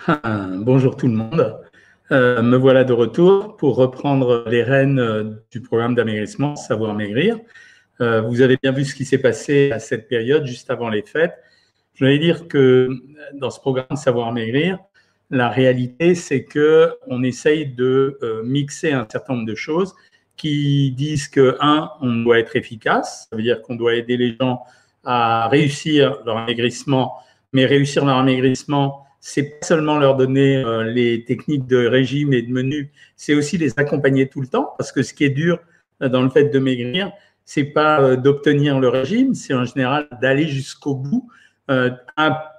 Bonjour tout le monde. Euh, me voilà de retour pour reprendre les rênes euh, du programme d'amaigrissement Savoir Maigrir. Euh, vous avez bien vu ce qui s'est passé à cette période, juste avant les fêtes. Je voulais dire que dans ce programme Savoir Maigrir, la réalité, c'est que on essaye de mixer un certain nombre de choses qui disent que, un, on doit être efficace, ça veut dire qu'on doit aider les gens à réussir leur amaigrissement, mais réussir leur amaigrissement c'est pas seulement leur donner euh, les techniques de régime et de menu, c'est aussi les accompagner tout le temps, parce que ce qui est dur euh, dans le fait de maigrir, c'est pas euh, d'obtenir le régime, c'est en général d'aller jusqu'au bout,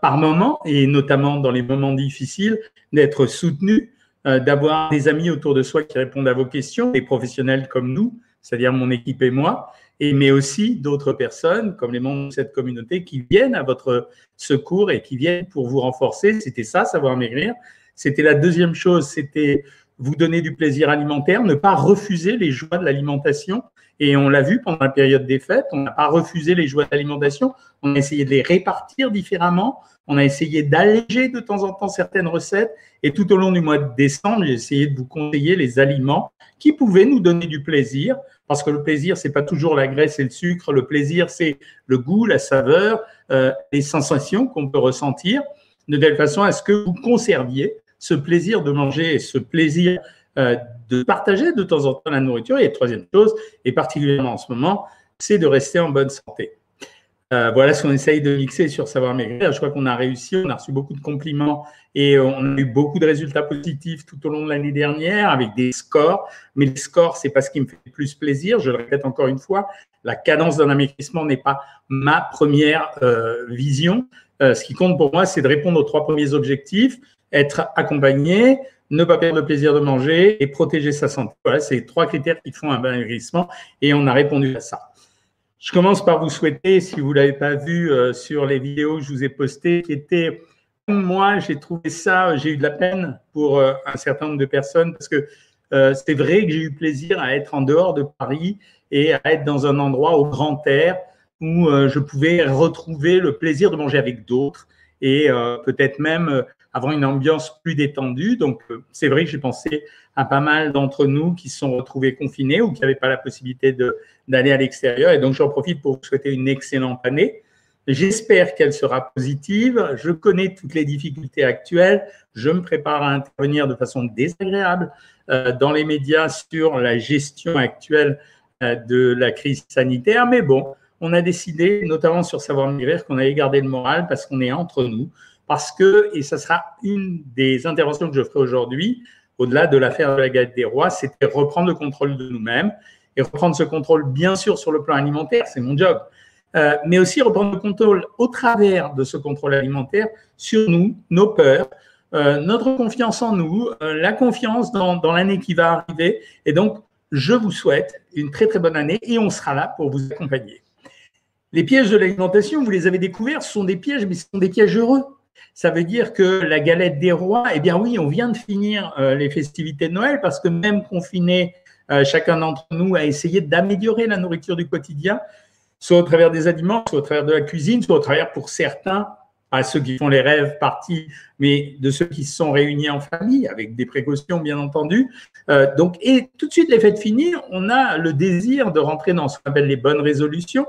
par moment, et notamment dans les moments difficiles, d'être soutenu, d'avoir des amis autour de soi qui répondent à vos questions, des professionnels comme nous, c'est-à-dire mon équipe et moi, et, mais aussi d'autres personnes, comme les membres de cette communauté, qui viennent à votre secours et qui viennent pour vous renforcer. C'était ça, savoir maigrir. C'était la deuxième chose, c'était vous donner du plaisir alimentaire, ne pas refuser les joies de l'alimentation. Et on l'a vu pendant la période des fêtes, on n'a pas refusé les joies de l'alimentation, on a essayé de les répartir différemment, on a essayé d'alléger de temps en temps certaines recettes. Et tout au long du mois de décembre, j'ai essayé de vous conseiller les aliments qui pouvaient nous donner du plaisir, parce que le plaisir, c'est pas toujours la graisse et le sucre. Le plaisir, c'est le goût, la saveur, euh, les sensations qu'on peut ressentir, de telle façon à ce que vous conserviez ce plaisir de manger et ce plaisir euh, de partager de temps en temps la nourriture. Et troisième chose, et particulièrement en ce moment, c'est de rester en bonne santé. Euh, voilà ce qu'on essaye de mixer sur Savoir Maigrir. Je crois qu'on a réussi, on a reçu beaucoup de compliments et on a eu beaucoup de résultats positifs tout au long de l'année dernière avec des scores. Mais les scores, c'est pas ce qui me fait le plus plaisir. Je le répète encore une fois, la cadence d'un amaigrissement n'est pas ma première euh, vision. Ce qui compte pour moi, c'est de répondre aux trois premiers objectifs être accompagné, ne pas perdre le plaisir de manger et protéger sa santé. Voilà, c'est trois critères qui font un amaigrissement et on a répondu à ça. Je commence par vous souhaiter, si vous ne l'avez pas vu euh, sur les vidéos que je vous ai postées, qui étaient, comme moi, j'ai trouvé ça, j'ai eu de la peine pour euh, un certain nombre de personnes parce que euh, c'est vrai que j'ai eu plaisir à être en dehors de Paris et à être dans un endroit au grand air où je pouvais retrouver le plaisir de manger avec d'autres et peut-être même avoir une ambiance plus détendue. Donc, c'est vrai que j'ai pensé à pas mal d'entre nous qui se sont retrouvés confinés ou qui n'avaient pas la possibilité d'aller à l'extérieur. Et donc, j'en profite pour vous souhaiter une excellente année. J'espère qu'elle sera positive. Je connais toutes les difficultés actuelles. Je me prépare à intervenir de façon désagréable euh, dans les médias sur la gestion actuelle euh, de la crise sanitaire. Mais bon, on a décidé, notamment sur Savoir Migrer, qu'on allait garder le moral parce qu'on est entre nous. Parce que, et ça sera une des interventions que je ferai aujourd'hui, au-delà de l'affaire de la galette des rois, c'était reprendre le contrôle de nous-mêmes et reprendre ce contrôle, bien sûr, sur le plan alimentaire, c'est mon job, euh, mais aussi reprendre le contrôle au travers de ce contrôle alimentaire sur nous, nos peurs, euh, notre confiance en nous, euh, la confiance dans, dans l'année qui va arriver. Et donc, je vous souhaite une très très bonne année et on sera là pour vous accompagner. Les pièges de l'alimentation, vous les avez découverts, ce sont des pièges, mais ce sont des pièges heureux. Ça veut dire que la galette des rois, eh bien oui, on vient de finir euh, les festivités de Noël parce que même confiné, euh, chacun d'entre nous a essayé d'améliorer la nourriture du quotidien, soit au travers des aliments, soit au travers de la cuisine, soit au travers pour certains, à ceux qui font les rêves partis, mais de ceux qui se sont réunis en famille, avec des précautions bien entendu. Euh, donc, et tout de suite, les fêtes finies, on a le désir de rentrer dans ce qu'on appelle les bonnes résolutions.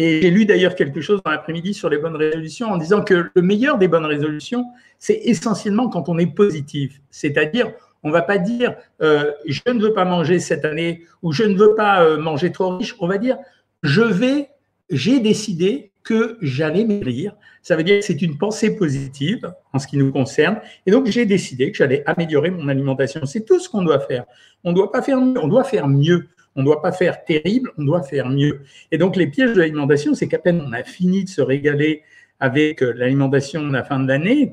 Et j'ai lu d'ailleurs quelque chose dans l'après-midi sur les bonnes résolutions en disant que le meilleur des bonnes résolutions, c'est essentiellement quand on est positif. C'est-à-dire, on ne va pas dire euh, je ne veux pas manger cette année ou je ne veux pas euh, manger trop riche. On va dire je vais, j'ai décidé que j'allais maigrir. Ça veut dire que c'est une pensée positive en ce qui nous concerne. Et donc, j'ai décidé que j'allais améliorer mon alimentation. C'est tout ce qu'on doit faire. On ne doit pas faire mieux, on doit faire mieux. On ne doit pas faire terrible, on doit faire mieux. Et donc, les pièges de l'alimentation, c'est qu'à peine on a fini de se régaler avec euh, l'alimentation de la fin de l'année,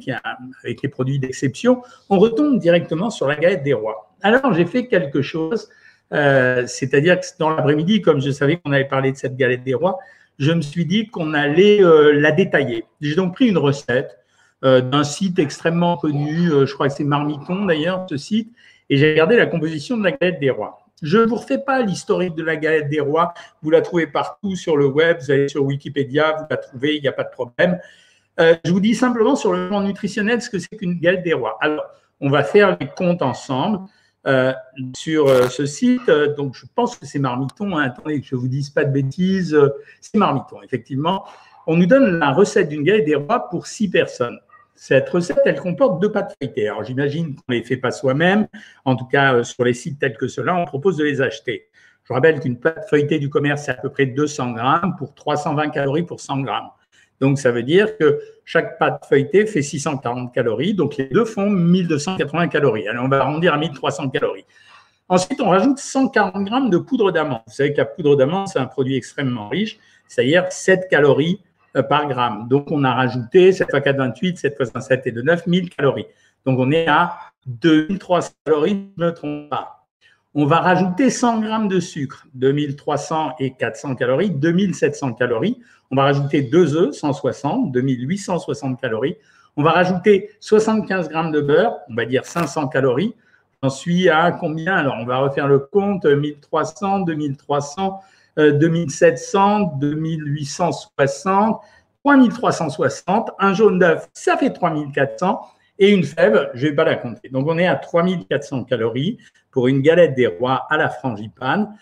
avec les produits d'exception, on retombe directement sur la galette des rois. Alors, j'ai fait quelque chose, euh, c'est-à-dire que dans l'après-midi, comme je savais qu'on allait parler de cette galette des rois, je me suis dit qu'on allait euh, la détailler. J'ai donc pris une recette d'un site extrêmement connu, je crois que c'est Marmiton d'ailleurs, ce site, et j'ai regardé la composition de la galette des rois. Je ne vous refais pas l'historique de la galette des rois. Vous la trouvez partout sur le web. Vous allez sur Wikipédia, vous la trouvez, il n'y a pas de problème. Euh, je vous dis simplement sur le plan nutritionnel ce que c'est qu'une galette des rois. Alors, on va faire les comptes ensemble euh, sur euh, ce site. Donc, je pense que c'est Marmiton. Hein. Attendez que je ne vous dise pas de bêtises. C'est Marmiton, effectivement. On nous donne la recette d'une galette des rois pour six personnes. Cette recette, elle comporte deux pâtes feuilletées. Alors, j'imagine qu'on ne les fait pas soi-même. En tout cas, sur les sites tels que ceux-là, on propose de les acheter. Je rappelle qu'une pâte feuilletée du commerce, c'est à peu près 200 grammes pour 320 calories pour 100 grammes. Donc, ça veut dire que chaque pâte feuilletée fait 640 calories. Donc, les deux font 1280 calories. Alors, on va arrondir à 1300 calories. Ensuite, on rajoute 140 grammes de poudre d'amande. Vous savez que la poudre d'amande, c'est un produit extrêmement riche, c'est-à-dire 7 calories euh, par gramme. Donc, on a rajouté 7 x 4, 28, 7 x 7 et de 9, 1000 calories. Donc, on est à 2300 calories, je ne me trompe pas. On va rajouter 100 grammes de sucre, 2300 et 400 calories, 2700 calories. On va rajouter 2 œufs, 160, 2860 calories. On va rajouter 75 grammes de beurre, on va dire 500 calories. J'en suis à combien? Alors, on va refaire le compte 1300, 2300, 2700, 2860, 3360. Un jaune d'œuf, ça fait 3400. Et une fève, je ne vais pas la compter. Donc, on est à 3400 calories pour une galette des rois à la frangipane.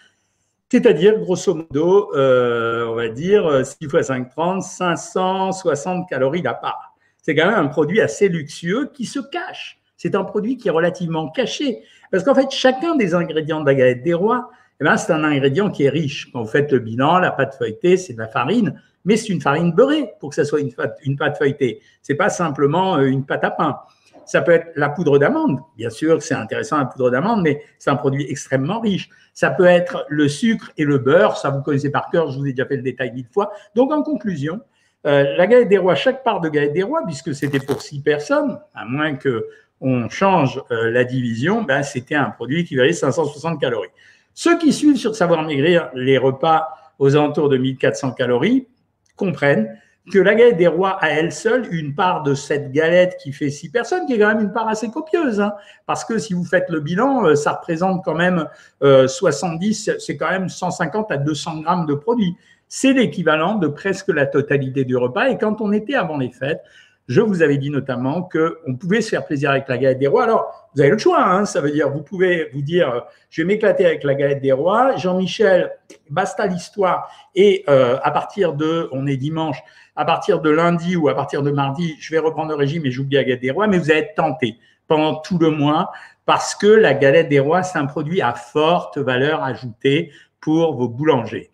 C'est-à-dire, grosso modo, euh, on va dire 6 x 5, 30, 560 calories la part. C'est quand même un produit assez luxueux qui se cache. C'est un produit qui est relativement caché. Parce qu'en fait, chacun des ingrédients de la galette des rois, eh ben, c'est un ingrédient qui est riche. Quand vous faites le bilan, la pâte feuilletée, c'est de la farine, mais c'est une farine beurrée pour que ça soit une pâte, une pâte feuilletée. C'est pas simplement euh, une pâte à pain. Ça peut être la poudre d'amande. Bien sûr, c'est intéressant la poudre d'amande, mais c'est un produit extrêmement riche. Ça peut être le sucre et le beurre. Ça, vous connaissez par cœur. Je vous ai déjà fait le détail mille fois. Donc, en conclusion, euh, la galette des rois, chaque part de galette des rois, puisque c'était pour six personnes, à moins que on change euh, la division, ben, c'était un produit qui valait 560 calories. Ceux qui suivent sur Savoir Maigrir les repas aux alentours de 1400 calories comprennent que la galette des rois à elle seule, une part de cette galette qui fait six personnes, qui est quand même une part assez copieuse, hein. parce que si vous faites le bilan, euh, ça représente quand même 70, euh, c'est quand même 150 à 200 grammes de produits. C'est l'équivalent de presque la totalité du repas. Et quand on était avant les fêtes, je vous avais dit notamment qu'on pouvait se faire plaisir avec la galette des rois. Alors, vous avez le choix, hein, ça veut dire, vous pouvez vous dire, je vais m'éclater avec la galette des rois. Jean-Michel, basta l'histoire. Et euh, à partir de, on est dimanche, à partir de lundi ou à partir de mardi, je vais reprendre le régime et j'oublie la galette des rois, mais vous allez être tenté pendant tout le mois parce que la galette des rois, c'est un produit à forte valeur ajoutée pour vos boulangers.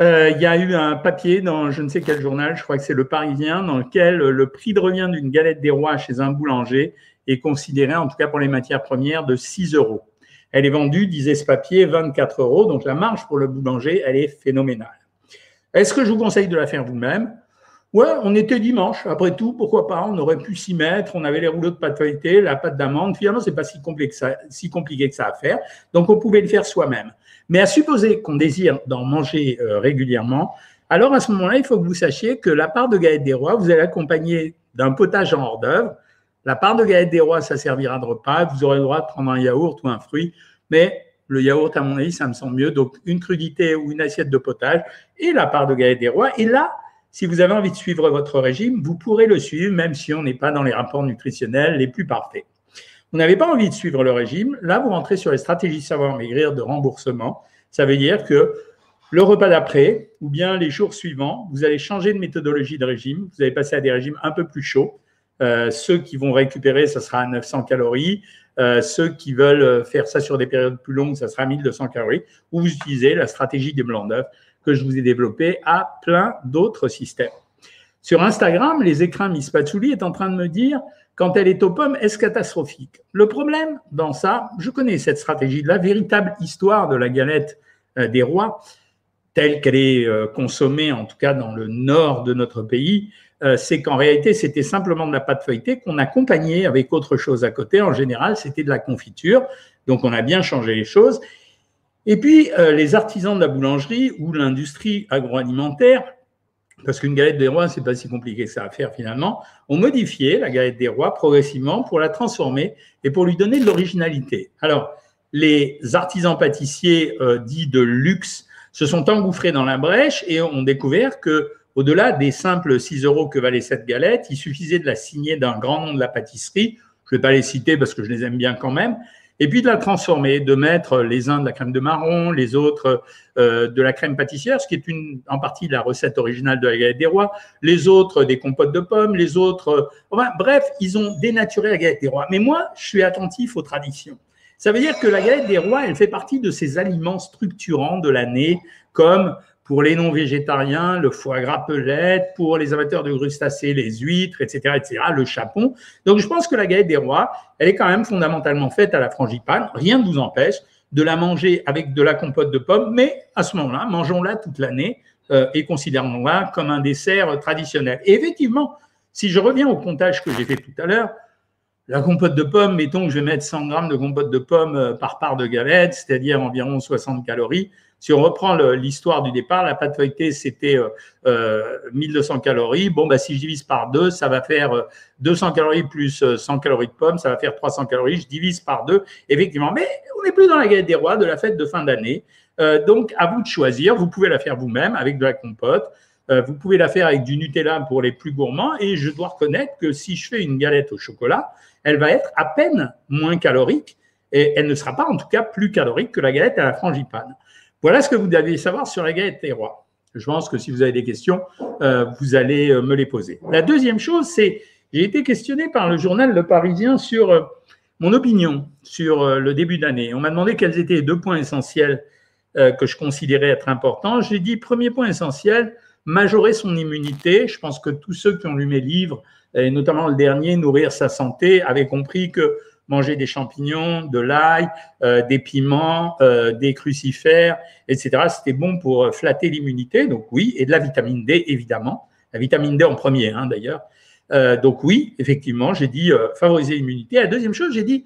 Euh, il y a eu un papier dans je ne sais quel journal, je crois que c'est le Parisien, dans lequel le prix de revient d'une galette des rois chez un boulanger est considéré, en tout cas pour les matières premières, de 6 euros. Elle est vendue, disait ce papier, 24 euros. Donc la marge pour le boulanger, elle est phénoménale. Est-ce que je vous conseille de la faire vous-même? Ouais, on était dimanche. Après tout, pourquoi pas? On aurait pu s'y mettre. On avait les rouleaux de pâte feuilletée, la pâte d'amande. Finalement, c'est pas si si compliqué que ça à faire. Donc, on pouvait le faire soi-même. Mais à supposer qu'on désire d'en manger euh, régulièrement, alors à ce moment-là, il faut que vous sachiez que la part de galette des rois, vous allez accompagner d'un potage en hors d'œuvre. La part de galette des rois, ça servira de repas. Vous aurez le droit de prendre un yaourt ou un fruit. Mais le yaourt, à mon avis, ça me semble mieux. Donc, une crudité ou une assiette de potage et la part de galette des rois. Et là, si vous avez envie de suivre votre régime, vous pourrez le suivre, même si on n'est pas dans les rapports nutritionnels les plus parfaits. Vous n'avez pas envie de suivre le régime, là, vous rentrez sur les stratégies savoir maigrir de remboursement. Ça veut dire que le repas d'après, ou bien les jours suivants, vous allez changer de méthodologie de régime. Vous allez passer à des régimes un peu plus chauds. Euh, ceux qui vont récupérer, ça sera à 900 calories. Euh, ceux qui veulent faire ça sur des périodes plus longues, ça sera à 1200 calories. Ou vous utilisez la stratégie des blancs d'œufs que je vous ai développé à plein d'autres systèmes. Sur Instagram, les écrins Miss Patchouli est en train de me dire quand elle est aux pommes, est-ce catastrophique? Le problème dans ça, je connais cette stratégie, la véritable histoire de la galette euh, des rois, telle qu'elle est euh, consommée, en tout cas dans le nord de notre pays, euh, c'est qu'en réalité, c'était simplement de la pâte feuilletée qu'on accompagnait avec autre chose à côté. En général, c'était de la confiture. Donc, on a bien changé les choses. Et puis, les artisans de la boulangerie ou l'industrie agroalimentaire parce qu'une galette des rois, c'est pas si compliqué que ça à faire finalement, ont modifié la galette des rois progressivement pour la transformer et pour lui donner de l'originalité. Alors, les artisans pâtissiers euh, dits de luxe se sont engouffrés dans la brèche et ont découvert que au-delà des simples 6 euros que valait cette galette, il suffisait de la signer d'un grand nom de la pâtisserie. Je ne vais pas les citer parce que je les aime bien quand même et puis de la transformer, de mettre les uns de la crème de marron, les autres euh, de la crème pâtissière, ce qui est une, en partie la recette originale de la galette des rois, les autres des compotes de pommes, les autres... Euh, enfin, bref, ils ont dénaturé la galette des rois. Mais moi, je suis attentif aux traditions. Ça veut dire que la galette des rois, elle fait partie de ces aliments structurants de l'année, comme pour les non-végétariens, le foie gras pelette, pour les amateurs de crustacés, les huîtres, etc., etc., le chapon. Donc, je pense que la galette des rois, elle est quand même fondamentalement faite à la frangipane. Rien ne vous empêche de la manger avec de la compote de pommes, mais à ce moment-là, mangeons-la toute l'année euh, et considérons-la comme un dessert traditionnel. Et effectivement, si je reviens au comptage que j'ai fait tout à l'heure, la compote de pommes, mettons que je vais mettre 100 grammes de compote de pommes euh, par part de galette, c'est-à-dire environ 60 calories. Si on reprend l'histoire du départ, la pâte feuilletée, c'était euh, 1200 euh, calories. Bon, bah, si je divise par deux, ça va faire 200 euh, calories plus 100 euh, calories de pommes, ça va faire 300 calories. Je divise par deux, effectivement. Mais on n'est plus dans la galette des rois de la fête de fin d'année. Euh, donc, à vous de choisir. Vous pouvez la faire vous-même avec de la compote. Vous pouvez la faire avec du Nutella pour les plus gourmands. Et je dois reconnaître que si je fais une galette au chocolat, elle va être à peine moins calorique et elle ne sera pas en tout cas plus calorique que la galette à la frangipane. Voilà ce que vous devez savoir sur la galette des rois. Je pense que si vous avez des questions, euh, vous allez euh, me les poser. La deuxième chose, c'est j'ai été questionné par le journal Le Parisien sur euh, mon opinion sur le début d'année. On m'a demandé quels étaient les deux points essentiels que je considérais être importants. J'ai dit premier point essentiel, majorer son immunité. Je pense que tous ceux qui ont lu mes livres, et notamment le dernier, Nourrir sa santé, avaient compris que manger des champignons, de l'ail, euh, des piments, euh, des crucifères, etc. C'était bon pour euh, flatter l'immunité, donc oui, et de la vitamine D, évidemment. La vitamine D en premier, hein, d'ailleurs. donc oui, effectivement, j'ai dit favoriser l'immunité. La deuxième chose, j'ai dit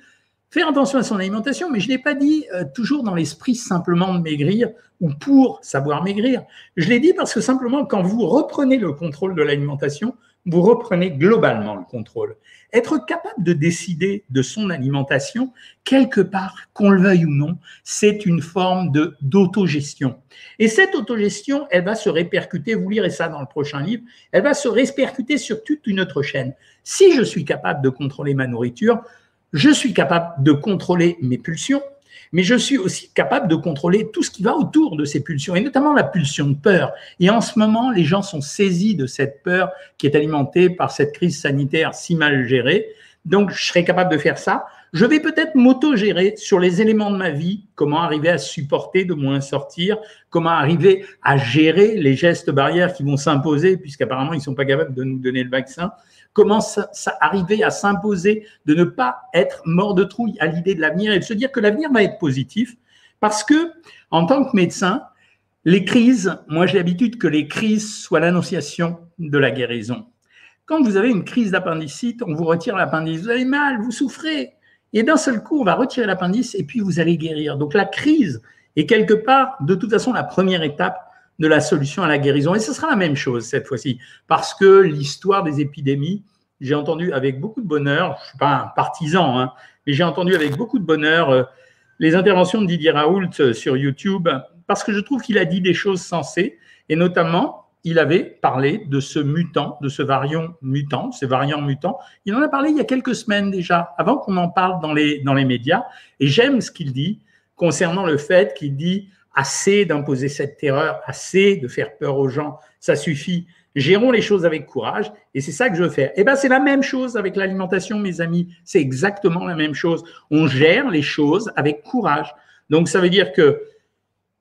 faire attention à son alimentation, mais je ne l'ai pas dit toujours dans l'esprit simplement de maigrir ou pour savoir maigrir. Je l'ai dit parce que simplement, quand vous reprenez le contrôle de l'alimentation, vous reprenez globalement le contrôle. Être capable de décider de son alimentation, quelque part, qu'on le veuille ou non, c'est une forme de d'autogestion. Et cette autogestion, elle va se répercuter, vous lirez ça dans le prochain livre, elle va se répercuter sur toute une autre chaîne. Si je suis capable de contrôler ma nourriture, je suis capable de contrôler mes pulsions, mais je suis aussi capable de contrôler tout ce qui va autour de ces pulsions, et notamment la pulsion de peur. Et en ce moment, les gens sont saisis de cette peur qui est alimentée par cette crise sanitaire si mal gérée. Donc, je serai capable de faire ça. Je vais peut-être m'auto-gérer sur les éléments de ma vie, comment arriver à supporter de moins sortir, comment arriver à gérer les gestes barrières qui vont s'imposer, puisqu'apparemment, ils ne sont pas capables de nous donner le vaccin comment ça, arriver à s'imposer de ne pas être mort de trouille à l'idée de l'avenir et de se dire que l'avenir va être positif parce que en tant que médecin, les crises, moi j'ai l'habitude que les crises soient l'annonciation de la guérison. Quand vous avez une crise d'appendicite, on vous retire l'appendice, vous avez mal, vous souffrez, et d'un seul coup, on va retirer l'appendice et puis vous allez guérir. Donc la crise est quelque part, de toute façon, la première étape de la solution à la guérison. Et ce sera la même chose cette fois-ci, parce que l'histoire des épidémies, j'ai entendu avec beaucoup de bonheur, je ne suis pas un partisan, hein, mais j'ai entendu avec beaucoup de bonheur euh, les interventions de Didier Raoult euh, sur YouTube, parce que je trouve qu'il a dit des choses sensées, et notamment, il avait parlé de ce mutant, de ce variant mutant, ces variants mutants. Il en a parlé il y a quelques semaines déjà, avant qu'on en parle dans les, dans les médias. Et j'aime ce qu'il dit concernant le fait qu'il dit assez d'imposer cette terreur, assez de faire peur aux gens, ça suffit. Gérons les choses avec courage et c'est ça que je veux faire. Eh ben c'est la même chose avec l'alimentation, mes amis. C'est exactement la même chose. On gère les choses avec courage. Donc ça veut dire que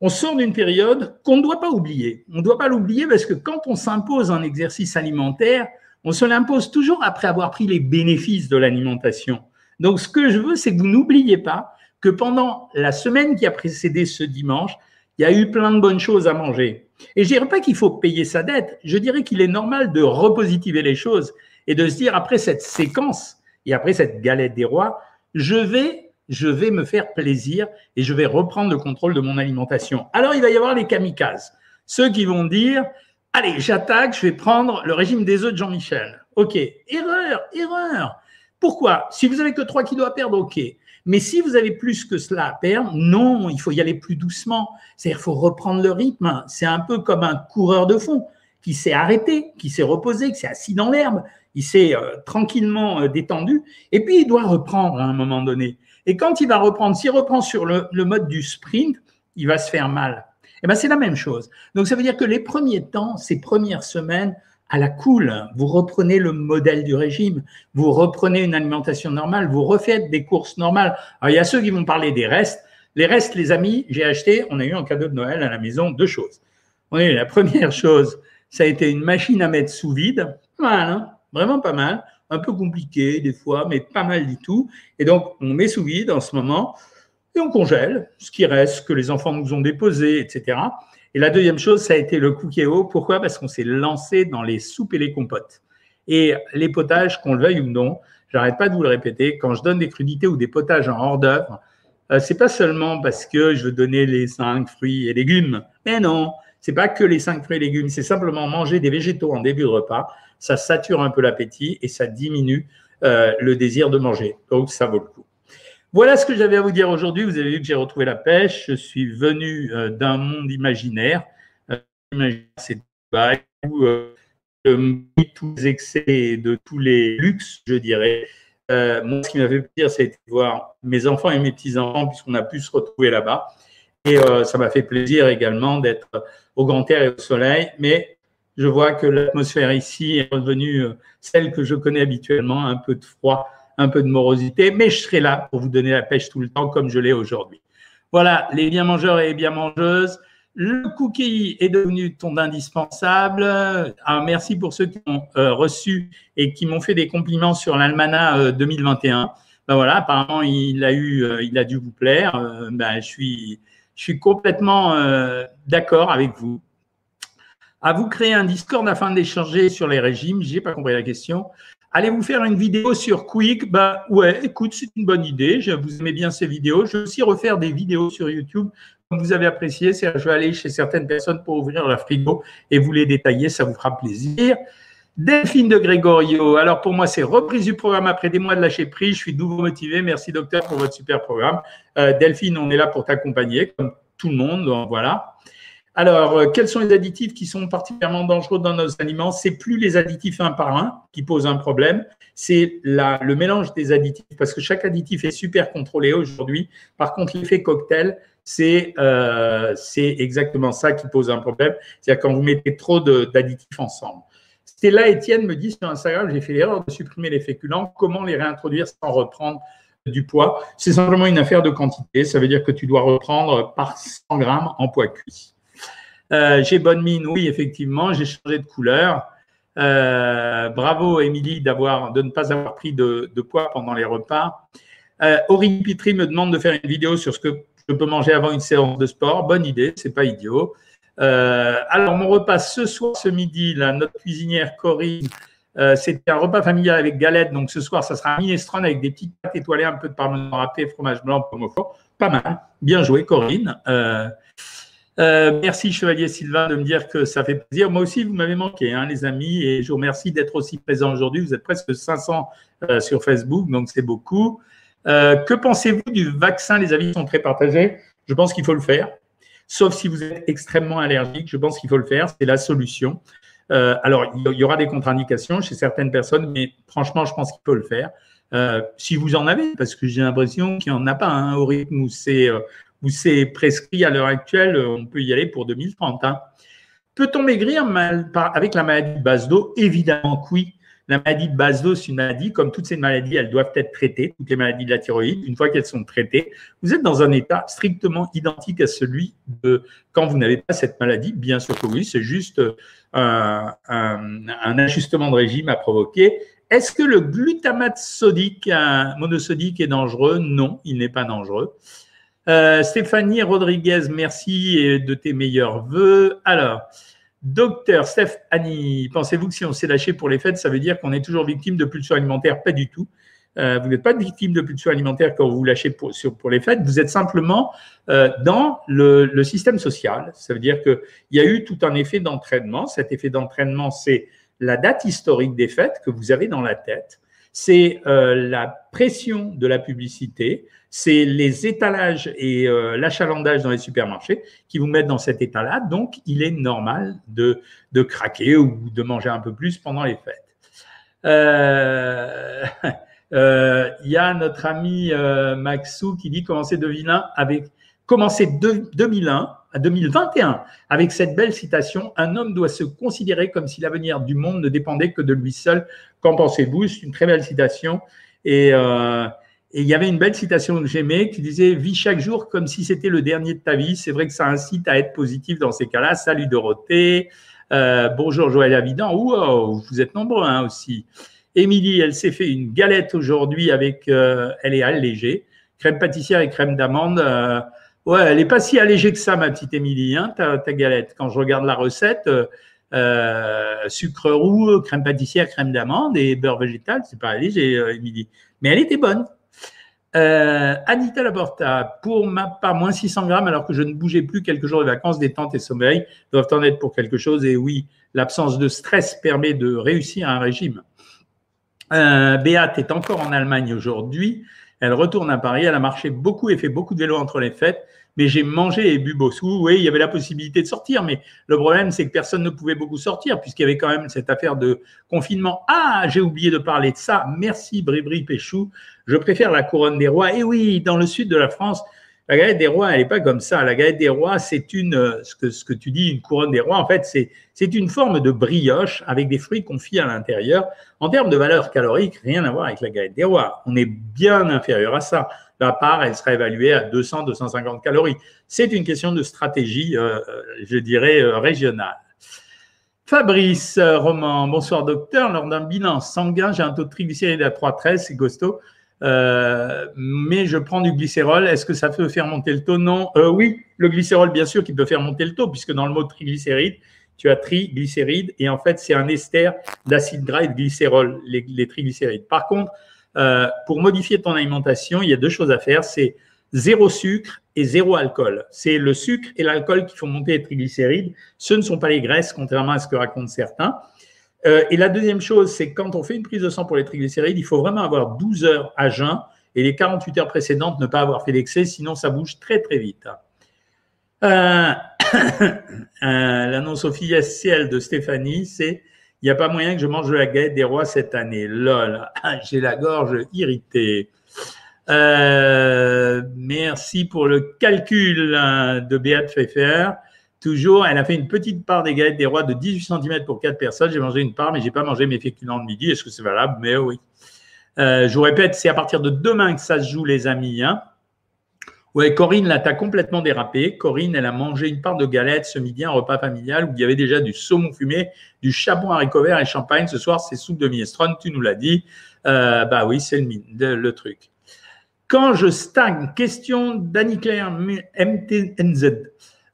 on sort d'une période qu'on ne doit pas oublier. On ne doit pas l'oublier parce que quand on s'impose un exercice alimentaire, on se l'impose toujours après avoir pris les bénéfices de l'alimentation. Donc ce que je veux, c'est que vous n'oubliez pas que pendant la semaine qui a précédé ce dimanche, il y a eu plein de bonnes choses à manger. Et je dirais pas qu'il faut payer sa dette, je dirais qu'il est normal de repositiver les choses et de se dire après cette séquence et après cette galette des rois, je vais je vais me faire plaisir et je vais reprendre le contrôle de mon alimentation. Alors il va y avoir les kamikazes, ceux qui vont dire allez, j'attaque, je vais prendre le régime des œufs de Jean-Michel. OK, erreur, erreur. Pourquoi? Si vous avez que 3 kilos à perdre, OK. Mais si vous avez plus que cela à perdre, non, il faut y aller plus doucement. C'est-à-dire, il faut reprendre le rythme. C'est un peu comme un coureur de fond. qui s'est arrêté, qui s'est reposé, qui s'est assis dans l'herbe, il s'est euh, tranquillement euh, détendu, et puis il doit reprendre à un moment donné. Et quand il va reprendre, s'il reprend sur le, mode du sprint, il va se faire mal. Et eh ben c'est la même chose. Donc ça veut dire que les premiers temps, ces premières semaines, à la cool, vous reprenez le modèle du régime, vous reprenez une alimentation normale, vous refaites des courses normales. Alors il y a ceux qui vont parler des restes. Les restes, les amis, j'ai acheté, on a eu un cadeau de Noël à la maison deux choses. Oui, la première chose, ça a été une machine à mettre sous vide. Voilà, hein? Vraiment pas mal, un peu compliqué des fois, mais pas mal du tout. Et donc, on met sous vide en ce moment et on congèle ce qui reste, que les enfants nous ont déposé, etc. Et la deuxième chose, ça a été le cookéo. Pourquoi? Parce qu'on s'est lancé dans les soupes et les compotes. Et les potages, qu'on le veuille ou non, j'arrête pas de vous le répéter, quand je donne des crudités ou des potages en hors d'œuvre, euh, c'est pas seulement parce que je veux donner les cinq fruits et légumes, mais non, c'est pas que les cinq fruits et légumes, c'est simplement manger des végétaux en début de repas. Ça sature un peu l'appétit et ça diminue euh, le désir de manger. Donc, ça vaut le coup. Voilà ce que j'avais à vous dire aujourd'hui. Vous avez vu que j'ai retrouvé la pêche. Je suis venu euh, d'un monde imaginaire. Euh, c'est où euh, tous les excès de tous les luxes, je dirais. moi, ce qui m'a fait plaisir, c'est de voir mes enfants et mes petits-enfants, puisqu'on a pu se retrouver là-bas. Et ça m'a fait plaisir également d'être au grand air et au soleil, mais je vois que l'atmosphère ici est revenue euh, celle que je connais habituellement, un peu de froid, un peu de morosité, mais je serai là pour vous donner la pêche tout le temps comme je l'ai aujourd'hui. Voilà, les bien mangeurs et les bien mangeuses. Le cookie est devenu ton indispensable. Ah, merci pour ceux qui ont euh, reçu et qui m'ont fait des compliments sur l'Almana 2021. Euh, ben voilà, apparemment il a eu, il a dû vous plaire. ben, je suis, je suis complètement euh, d'accord avec vous. À vous créer un Discord afin d'échanger sur les régimes. J'ai pas compris la question. Allez-vous faire une vidéo sur Quick? Bah ouais, écoute, c'est une bonne idée. Je, vous aimez bien ces vidéos. Je vais aussi refaire des vidéos sur YouTube. Comme vous avez apprécié, je vais aller chez certaines personnes pour ouvrir la frigo et vous les détailler. Ça vous fera plaisir. Delphine de Grégorio. Alors pour moi, c'est reprise du programme après des mois de lâcher prise. Je suis nouveau motivé. Merci docteur pour votre super programme. Euh, Delphine, on est là pour t'accompagner, comme tout le monde. Voilà. Alors, euh, quels sont les additifs qui sont particulièrement dangereux dans nos aliments? C'est plus les additifs un par un qui posent un problème, c'est le mélange des additifs, parce que chaque additif est super contrôlé aujourd'hui. Par contre, l'effet cocktail, c'est euh, exactement ça qui pose un problème. C'est-à-dire quand vous mettez trop d'additifs ensemble. Stella Etienne me dit sur Instagram, j'ai fait l'erreur de supprimer les féculents. Comment les réintroduire sans reprendre du poids? C'est simplement une affaire de quantité. Ça veut dire que tu dois reprendre par 100 grammes en poids cuit. Euh, j'ai bonne mine, oui, effectivement. J'ai changé de couleur. Euh, bravo, Émilie, de ne pas avoir pris de, poids pendant les repas. Euh, Aurine Pitry me demande de faire une vidéo sur ce que je peux manger avant une séance de sport. Bonne idée, c'est pas idiot. Euh, alors, mon repas ce soir, ce midi, notre cuisinière Corinne, euh, c'était un repas familial avec galette. Donc, ce soir, ça sera un minestrone avec des petites pâtes étoilées, un peu de parmesan râpé, fromage blanc, pomme au fort. Pas mal. Bien joué, Corinne. Merci, Chevalier Sylvain, de me dire que ça fait plaisir. Moi aussi, vous m'avez manqué, hein, les amis, et je vous remercie d'être aussi présent aujourd'hui. Vous êtes presque 500 sur Facebook, donc c'est beaucoup. que pensez-vous du vaccin? Les avis sont très partagés. Je pense qu'il faut le faire sauf si vous êtes extrêmement allergique. Je pense qu'il faut le faire, c'est la solution. Euh, alors, il y aura des contre-indications chez certaines personnes, mais franchement, je pense qu'il faut le faire. Euh, si vous en avez, parce que j'ai l'impression qu'il n'y en a pas hein, au rythme où c'est euh, prescrit à l'heure actuelle, on peut y aller pour 2030. Hein. Peut-on maigrir avec la maladie de base d'eau? Évidemment oui. La maladie de base d'eau, c'est une maladie, comme toutes ces maladies, elles doivent être traitées, toutes les maladies de la thyroïde, une fois qu'elles sont traitées, vous êtes dans un état strictement identique à celui de quand vous n'avez pas cette maladie. Bien sûr que oui, c'est juste un, ajustement de régime à provoquer. Est-ce que le glutamate sodique, monosodique, est dangereux? Non, il n'est pas dangereux. Euh, Stéphanie Rodriguez, merci de tes meilleurs voeux. Alors, Docteur Steph Annie, pensez-vous que si on s'est lâché pour les fêtes, ça veut dire qu'on est toujours victime de pulsions alimentaires? Pas du tout. Euh, vous n'êtes pas victime de pulsions alimentaires quand vous vous lâchez pour, pour les fêtes. Vous êtes simplement euh, dans le, système social. Ça veut dire qu'il y a eu tout un effet d'entraînement. Cet effet d'entraînement, c'est la date historique des fêtes que vous avez dans la tête. C'est euh, la pression de la publicité, c'est les étalages et euh, l'achalandage dans les supermarchés qui vous mettent dans cet état-là. Donc, il est normal de, de craquer ou de manger un peu plus pendant les fêtes. Euh, euh, il y a notre ami euh, Maxou qui dit commencer 2001 avec commencer 2001 à 2021 avec cette belle citation un homme doit se considérer comme si l'avenir du monde ne dépendait que de lui seul. Qu'en pensez-vous? C'est une très belle citation et euh, et il y avait une belle citation que j'aimais qui disait Vis chaque jour comme si c'était le dernier de ta vie. C'est vrai que ça incite à être positif dans ces cas-là. Salut Dorothée. Euh, bonjour Joël Avidan. Wow, vous êtes nombreux hein, aussi. Émilie, elle s'est fait une galette aujourd'hui avec. Euh, elle est allégée. Crème pâtissière et crème d'amande. Euh, ouais, elle est pas si allégée que ça, ma petite Émilie, hein, ta, galette. Quand je regarde la recette, euh, sucre roux, crème pâtissière, crème d'amande et beurre végétal, c'est pas allégé, Émilie. Mais elle était bonne. Euh, Anita Laporta, pour ma part, moins 600 grammes alors que je ne bougeais plus quelques jours de vacances, détente et sommeil doivent en être pour quelque chose. Et oui, l'absence de stress permet de réussir un régime. Euh, Béate est encore en Allemagne aujourd'hui. Elle retourne à Paris. Elle a marché beaucoup et fait beaucoup de vélo entre les fêtes mais j'ai mangé et bu beaucoup. Oui, il y avait la possibilité de sortir, mais le problème, c'est que personne ne pouvait beaucoup sortir, puisqu'il y avait quand même cette affaire de confinement. Ah, j'ai oublié de parler de ça. Merci, Bribri Péchou. Je préfère la couronne des rois. Et oui, dans le sud de la France, la galette des rois, elle n'est pas comme ça. La galette des rois, c'est une, ce que, ce que tu dis, une couronne des rois, en fait, c'est, une forme de brioche avec des fruits confits à l'intérieur. En termes de valeur calorique, rien à voir avec la galette des rois. On est bien inférieur à ça la part, elle sera évaluée à 200-250 calories. C'est une question de stratégie, euh, euh, je dirais, euh, régionale. Fabrice Roman, bonsoir docteur. Lors d'un bilan sanguin, j'ai un taux de triglycérides à 3,13, c'est costaud. Mais je prends du glycérol. Est-ce que ça peut faire monter le taux? Non. oui, le glycérol, bien sûr, qui peut faire monter le taux, puisque dans le mot triglycéride, tu as triglycérides, et en fait, c'est un ester d'acide gras et de glycérol, les, les triglycérides. Par contre, euh, pour modifier ton alimentation, il y a deux choses à faire. C'est zéro sucre et zéro alcool. C'est le sucre et l'alcool qui font monter les triglycérides. Ce ne sont pas les graisses, contrairement à ce que racontent certains. Euh, et la deuxième chose, c'est quand on fait une prise de sang pour les triglycérides, il faut vraiment avoir 12 heures à jeun et les 48 heures précédentes ne pas avoir fait d'excès, sinon ça bouge très très vite. Euh, euh, L'annonce officielle de Stéphanie, c'est il n'y a pas moyen que je mange de la galette des rois cette année. Lol, j'ai la gorge irritée. Euh, merci pour le calcul hein, de Beat Pfeffer. Toujours, elle a fait une petite part des galettes des rois de 18 cm pour 4 personnes. J'ai mangé une part, mais j'ai pas mangé mes féculents de midi. Est-ce que c'est valable? Mais oui. Euh, je vous répète, c'est à partir de demain que ça se joue, les amis. Hein. Corinne, là, t'as complètement dérapé. Corinne, elle a mangé une part de galette ce midi, un repas familial où il y avait déjà du saumon fumé, du chapon haricot vert et champagne. Ce soir, c'est soupe de minestrone, tu nous l'as dit. Euh, bah oui, c'est le, le, truc. Quand je stagne, question d'Annie-Claire MTNZ.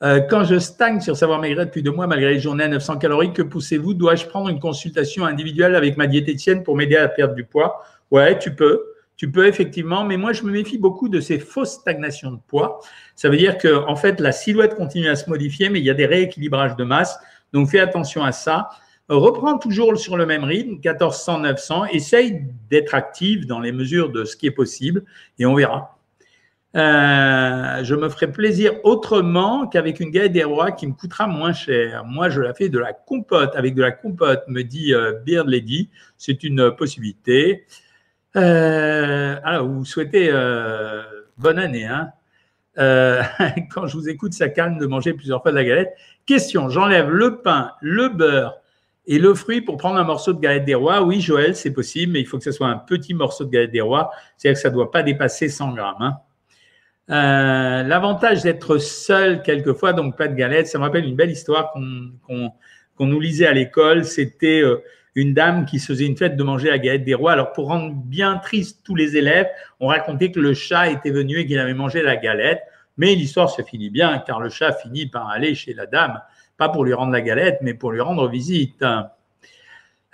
Euh, quand je stagne sur savoir maigrir depuis deux mois malgré les journées à 900 calories, que poussez-vous? Dois-je prendre une consultation individuelle avec ma diététicienne pour m'aider à perdre du poids? Ouais, tu peux tu peux effectivement, mais moi je me méfie beaucoup de ces fausses stagnations de poids. Ça veut dire que en fait la silhouette continue à se modifier, mais il y a des rééquilibrages de masse. Donc fais attention à ça. Reprends toujours sur le même rythme, 1400, 900. Essaye d'être active dans les mesures de ce qui est possible et on verra. Euh, je me ferai plaisir autrement qu'avec une galette des rois qui me coûtera moins cher. Moi, je la fais de la compote. Avec de la compote, me dit euh, Beard Lady. C'est une possibilité. Euh, alors, vous souhaitez euh, bonne année. Hein quand je vous écoute, ça calme de manger plusieurs fois de la galette. Question, j'enlève le pain, le beurre et le fruit pour prendre un morceau de galette des rois. Oui, Joël, c'est possible, mais il faut que ce soit un petit morceau de galette des rois. C'est-à-dire que ça ne doit pas dépasser 100 grammes. Hein. Euh, L'avantage d'être seul quelquefois, donc pas de galette, ça me rappelle une belle histoire qu'on nous lisait à l'école. C'était euh, une dame qui se faisait une fête de manger la galette des rois. Alors, pour rendre bien triste tous les élèves, on racontait que le chat était venu et qu'il avait mangé la galette. Mais l'histoire se finit bien, car le chat finit par aller chez la dame, pas pour lui rendre la galette, mais pour lui rendre visite.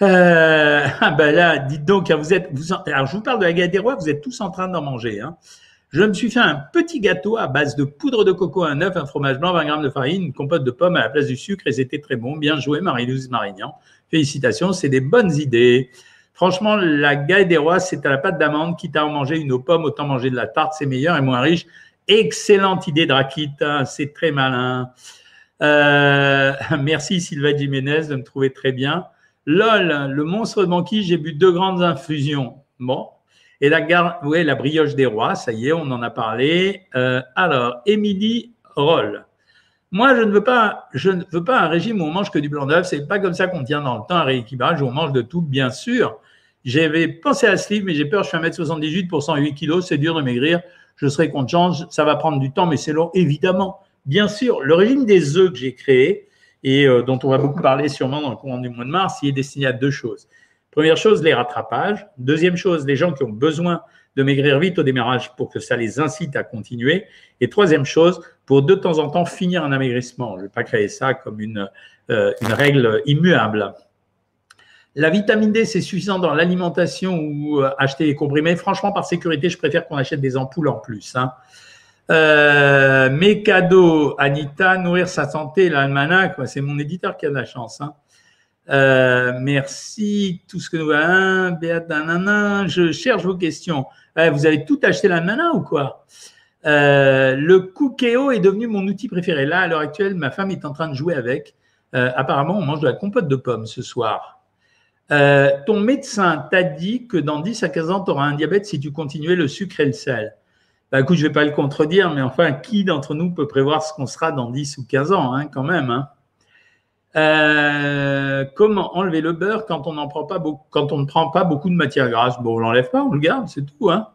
Euh, ah ben là, dites donc, vous êtes, vous, alors je vous parle de la galette des rois, vous êtes tous en train d'en manger. Hein. Je me suis fait un petit gâteau à base de poudre de coco, un œuf, un fromage blanc, 20 grammes de farine, une compote de pommes à la place du sucre et c'était très bon. Bien joué, Marie-Louise Marignan. Félicitations, c'est des bonnes idées. Franchement, la galette des rois, c'est à la pâte d'amande. Quitte à en manger une aux pommes, autant manger de la tarte, c'est meilleur et moins riche. Excellente idée, Drakit. Hein, c'est très malin. Euh, merci Sylvain Jiménez de me trouver très bien. LOL, le monstre de banquise, j'ai bu deux grandes infusions. Bon. Et la, brioche des rois, ça y est, on en a parlé. Euh, alors, Émilie Roll. Moi, je ne veux pas, je ne veux pas un régime où on mange que du blanc d'œuf. C'est pas comme ça qu'on tient dans le temps un rééquilibrage où on mange de tout, bien sûr. J'avais pensé à ce livre, mais j'ai peur. Je suis 1m78 pour 108 kilos. C'est dur de maigrir. Je serai content. Ça va prendre du temps, mais c'est long, évidemment. Bien sûr, le régime des œufs que j'ai créé et euh, dont on va beaucoup parler sûrement dans le courant du mois de mars, il est destiné à deux choses. Première chose, les rattrapages. Deuxième chose, les gens qui ont besoin de maigrir vite au démarrage pour que ça les incite à continuer. Et troisième chose, pour de temps en temps finir un amaigrissement. Je ne vais pas créer ça comme une, euh, règle immuable. La vitamine D, c'est suffisant dans l'alimentation ou euh, acheter des comprimés. Franchement, par sécurité, je préfère qu'on achète des ampoules en plus. Hein. Euh, mes cadeaux, Anita, nourrir sa santé, l'almanach, c'est mon éditeur qui a de la chance. Hein. Euh, merci, tout ce que nous hein, Béat, je cherche vos questions. Vous avez tout acheté l'almanach ou quoi? Euh, Le Cookéo est devenu mon outil préféré. Là, à l'heure actuelle, ma femme est en train de jouer avec. Euh, apparemment, on mange de la compote de pommes ce soir. Ton médecin t'a dit que dans 10 à 15 ans, tu auras un diabète si tu continuais le sucre et le sel. Bah, écoute, je ne vais pas le contredire, mais enfin, qui d'entre nous peut prévoir ce qu'on sera dans 10 ou 15 ans, hein, quand même hein? Euh, Comment enlever le beurre quand on, prend pas beaucoup, quand on ne prend pas beaucoup de matière grasse? Bon, on l'enlève pas, on le garde, c'est tout. Hein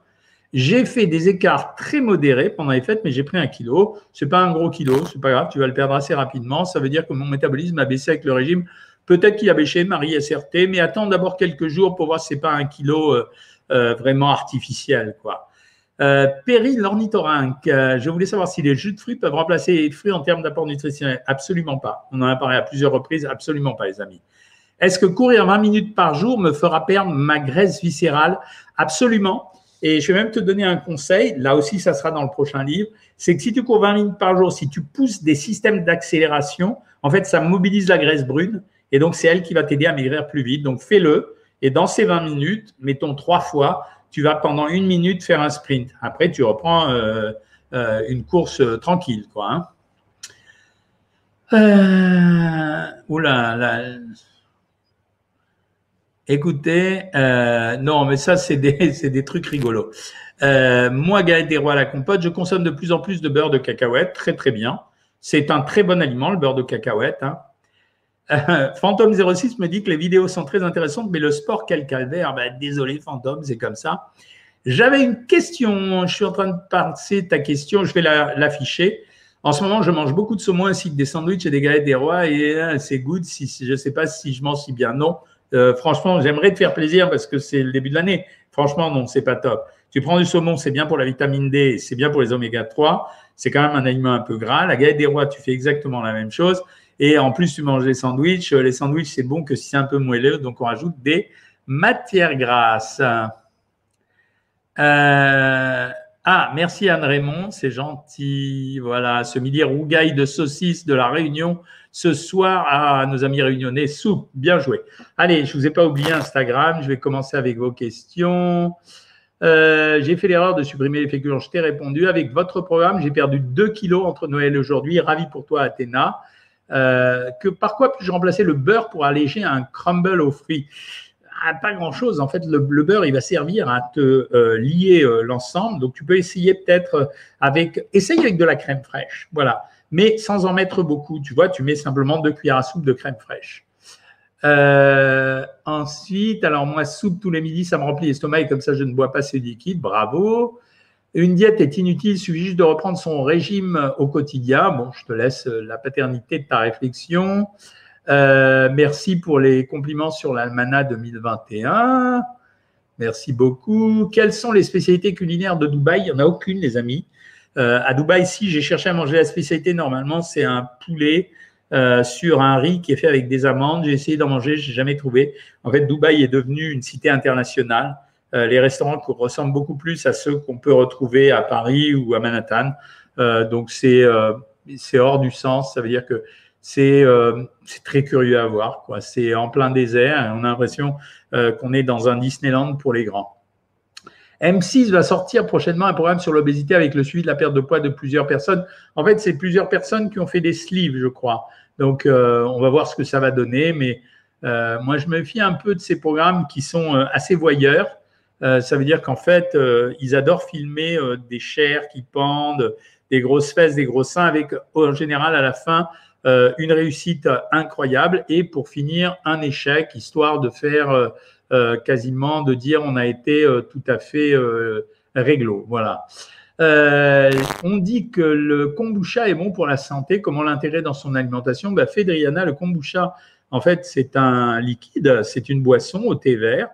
j'ai fait des écarts très modérés pendant les fêtes, mais j'ai pris un kilo. C'est pas un gros kilo, c'est pas grave, tu vas le perdre assez rapidement. Ça veut dire que mon métabolisme a baissé avec le régime. Peut-être qu'il a baissé, Marie SRT, mais attends d'abord quelques jours pour voir si c'est pas un kilo euh, euh, vraiment artificiel, quoi. Euh, Perry, l'ornithorynque, euh, je voulais savoir si les jus de fruits peuvent remplacer les fruits en termes d'apport nutritionnel. Absolument pas. On en a parlé à plusieurs reprises. Absolument pas, les amis. Est-ce que courir 20 minutes par jour me fera perdre ma graisse viscérale? Absolument. Et je vais même te donner un conseil. Là aussi, ça sera dans le prochain livre. C'est que si tu cours 20 minutes par jour, si tu pousses des systèmes d'accélération, en fait, ça mobilise la graisse brune. Et donc, c'est elle qui va t'aider à maigrir plus vite. Donc, fais-le. Et dans ces 20 minutes, mettons trois fois, tu vas pendant une minute faire un sprint. Après, tu reprends euh, euh, une course euh, tranquille, quoi. Hein. oula, là. Écoutez, non, mais ça, c'est des, trucs rigolos. moi, galette des rois à la compote, je consomme de plus en plus de beurre de cacahuète, très très bien. C'est un très bon aliment, le beurre de cacahuète. Hein. Fantôme 06 me dit que les vidéos sont très intéressantes, mais le sport, quel calvaire. Ben, désolé, Fantôme, c'est comme ça. J'avais une question. Je suis en train de passer ta question. Je vais l'afficher. en ce moment, je mange beaucoup de saumon ainsi que des sandwichs et des galettes des rois. Et hein, c'est good. Si, je ne sais pas si je mange si bien. Non. Euh, franchement, j'aimerais te faire plaisir parce que c'est le début de l'année. Franchement, non, c'est pas top. Tu prends du saumon, c'est bien pour la vitamine D, c'est bien pour les oméga 3. C'est quand même un aliment un peu gras. La galette des rois, tu fais exactement la même chose. Et en plus, tu manges des sandwichs. Les sandwichs, c'est bon que si c'est un peu moelleux, donc on rajoute des matières grasses. Euh, ah, merci Anne Raymond, c'est gentil. Voilà, ce midi rougaille de saucisses de la Réunion ce soir à nos amis réunionnais. Soupe, bien joué. Allez, je ne vous ai pas oublié Instagram. Je vais commencer avec vos questions. Euh, j'ai fait l'erreur de supprimer les féculents. Je t'ai répondu. Avec votre programme, j'ai perdu 2 kilos entre Noël et aujourd'hui. Ravi pour toi, Athéna. Euh, que par quoi puis-je remplacer le beurre pour alléger un crumble aux fruits? Ah, Pas grand-chose. En fait, le, beurre, il va servir à te euh, lier euh, l'ensemble. Donc, tu peux essayer peut-être avec, essaye avec de la crème fraîche. Voilà. Mais sans en mettre beaucoup. Tu vois, tu mets simplement deux cuillères à soupe de crème fraîche. ensuite, alors moi, soupe tous les midis, ça me remplit l'estomac et comme ça, je ne bois pas ces liquides. Bravo. Une diète est inutile, il suffit juste de reprendre son régime au quotidien. Bon, je te laisse la paternité de ta réflexion. Euh, merci pour les compliments sur l'Almana 2021. Merci beaucoup. Quelles sont les spécialités culinaires de Dubaï? Il n'y en a aucune, les amis. Euh, à Dubaï, si j'ai cherché à manger la spécialité, normalement, c'est un poulet euh, sur un riz qui est fait avec des amandes. J'ai essayé d'en manger, j'ai jamais trouvé. En fait, Dubaï est devenu une cité internationale. Euh, les restaurants ressemblent beaucoup plus à ceux qu'on peut retrouver à Paris ou à Manhattan. Euh, donc c'est euh, c'est hors du sens. Ça veut dire que c'est très curieux à voir. C'est en plein désert. On a l'impression qu'on est dans un Disneyland pour les grands. M6 va sortir prochainement un programme sur l'obésité avec le suivi de la perte de poids de plusieurs personnes. En fait, c'est plusieurs personnes qui ont fait des sleeves, je crois. Donc, on va voir ce que ça va donner. Mais moi, je me fie un peu de ces programmes qui sont assez voyeurs. Ça veut dire qu'en fait, ils adorent filmer des chairs qui pendent, des grosses fesses, des gros seins, avec en général à la fin une réussite incroyable et pour finir un échec, histoire de faire euh, quasiment de dire on a été euh, tout à fait euh, réglo. Voilà. on dit que le kombucha est bon pour la santé. Comment l'intégrer dans son alimentation? Bah, Fédriana, le kombucha, en fait, c'est un liquide, c'est une boisson au thé vert.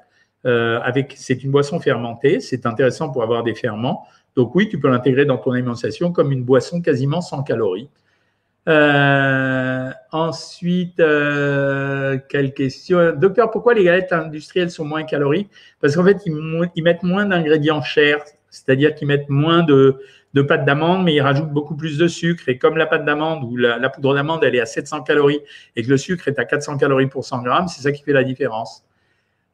Avec, c'est une boisson fermentée. C'est intéressant pour avoir des ferments. Donc oui, tu peux l'intégrer dans ton alimentation comme une boisson quasiment sans calories. Euh, ensuite, euh, quelle question? Docteur, pourquoi les galettes industrielles sont moins caloriques? Parce qu'en fait, ils, mettent moins d'ingrédients chers, c'est-à-dire qu'ils mettent moins de, de pâte d'amande, mais ils rajoutent beaucoup plus de sucre. Et comme la pâte d'amande ou la, poudre d'amande, elle est à 700 calories et que le sucre est à 400 calories pour 100 grammes, c'est ça qui fait la différence.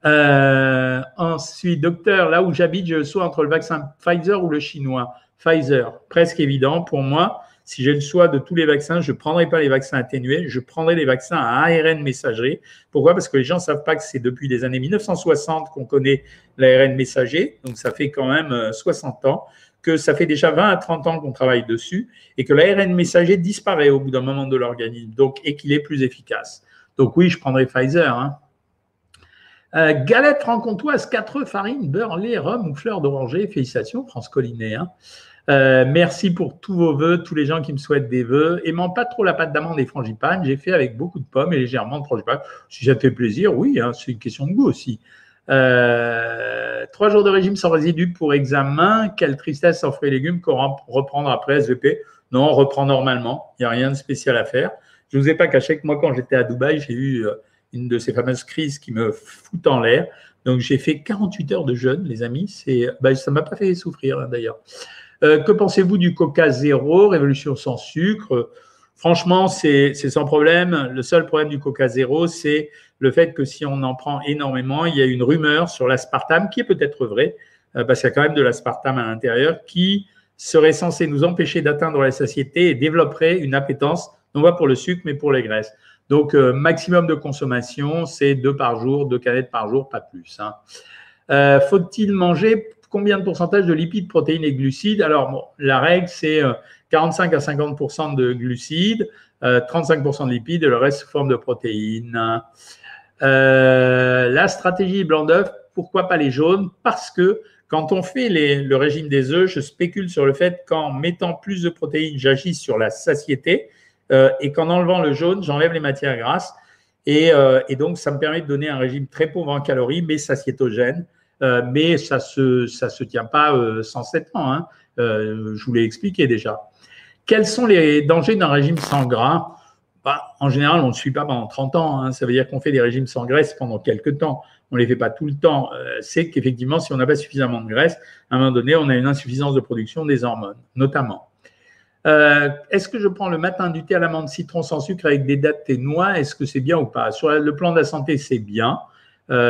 Euh, ensuite, docteur, là où j'habite, je sois entre le vaccin Pfizer ou le chinois. Pfizer, presque évident pour moi. Si j'ai le choix de tous les vaccins, je ne prendrai pas les vaccins atténués, je prendrai les vaccins à ARN messagerie. Pourquoi? Parce que les gens ne savent pas que c'est depuis les années 1960 qu'on connaît l'ARN messager, donc ça fait quand même 60 euh, ans, que ça fait déjà 20 à 30 ans qu'on travaille dessus, et que l'ARN messager disparaît au bout d'un moment de l'organisme, donc et qu'il est plus efficace. Donc oui, je prendrai Pfizer. Hein. Euh, galette franc-comtoise, 4 œufs, farine, beurre, lait, rhum ou fleur d'oranger. Félicitations, France Collinet. Euh, merci pour tous vos vœux, tous les gens qui me souhaitent des vœux. Aimant pas trop la pâte d'amande et frangipane, j'ai fait avec beaucoup de pommes et légèrement de frangipane. Si ça te fait plaisir, oui, hein, c'est une question de goût aussi. Euh, trois jours de régime sans résidus pour examen. Quelle tristesse sans fruits et légumes qu'on reprendre après SVP. Non, on reprend normalement. Il n'y a rien de spécial à faire. Je ne vous ai pas caché que moi, quand j'étais à Dubaï, j'ai eu euh, une de ces fameuses crises qui me foutent en l'air. Donc, j'ai fait 48 heures de jeûne, les amis. C'est, bah, ça m'a pas fait souffrir, hein, d'ailleurs. Euh, que pensez-vous du Coca Zéro, révolution sans sucre? Franchement, c'est sans problème. Le seul problème du Coca Zéro, c'est le fait que si on en prend énormément, il y a une rumeur sur l'aspartame qui est peut-être vraie, euh, parce qu'il y a quand même de l'aspartame à l'intérieur, qui serait censé nous empêcher d'atteindre la satiété et développerait une appétence, non pas pour le sucre, mais pour les graisses. Donc, euh, maximum de consommation, c'est deux par jour, deux canettes par jour, pas plus. Hein. Faut-il manger combien de pourcentage de lipides, protéines et glucides? Alors, la règle, c'est 45 euh, à 50% de glucides, 35% euh, de lipides et le reste sous forme de protéines. Euh, la stratégie blanc d'œuf, pourquoi pas les jaunes? Parce que quand on fait le régime des œufs, je spécule sur le fait qu'en mettant plus de protéines, j'agis sur la satiété et qu'en enlevant le jaune, j'enlève les matières grasses. Et, et, donc, ça me permet de donner un régime très pauvre en calories, mais satiétogène. Euh, mais ça ne se, tient pas euh, sans sept ans. Hein. Euh, je vous l'ai expliqué déjà. Quels sont les dangers d'un régime sans gras? Bah, En général, on ne suit pas pendant 30 ans. Hein. Ça veut dire qu'on fait des régimes sans graisse pendant quelques temps. On ne les fait pas tout le temps. C'est qu'effectivement, si on n'a pas suffisamment de graisse, à un moment donné, on a une insuffisance de production des hormones, notamment. Est-ce que je prends le matin du thé à l'amande citron sans sucre avec des dattes et noix Est-ce que c'est bien ou pas? Sur le plan de la santé, c'est bien.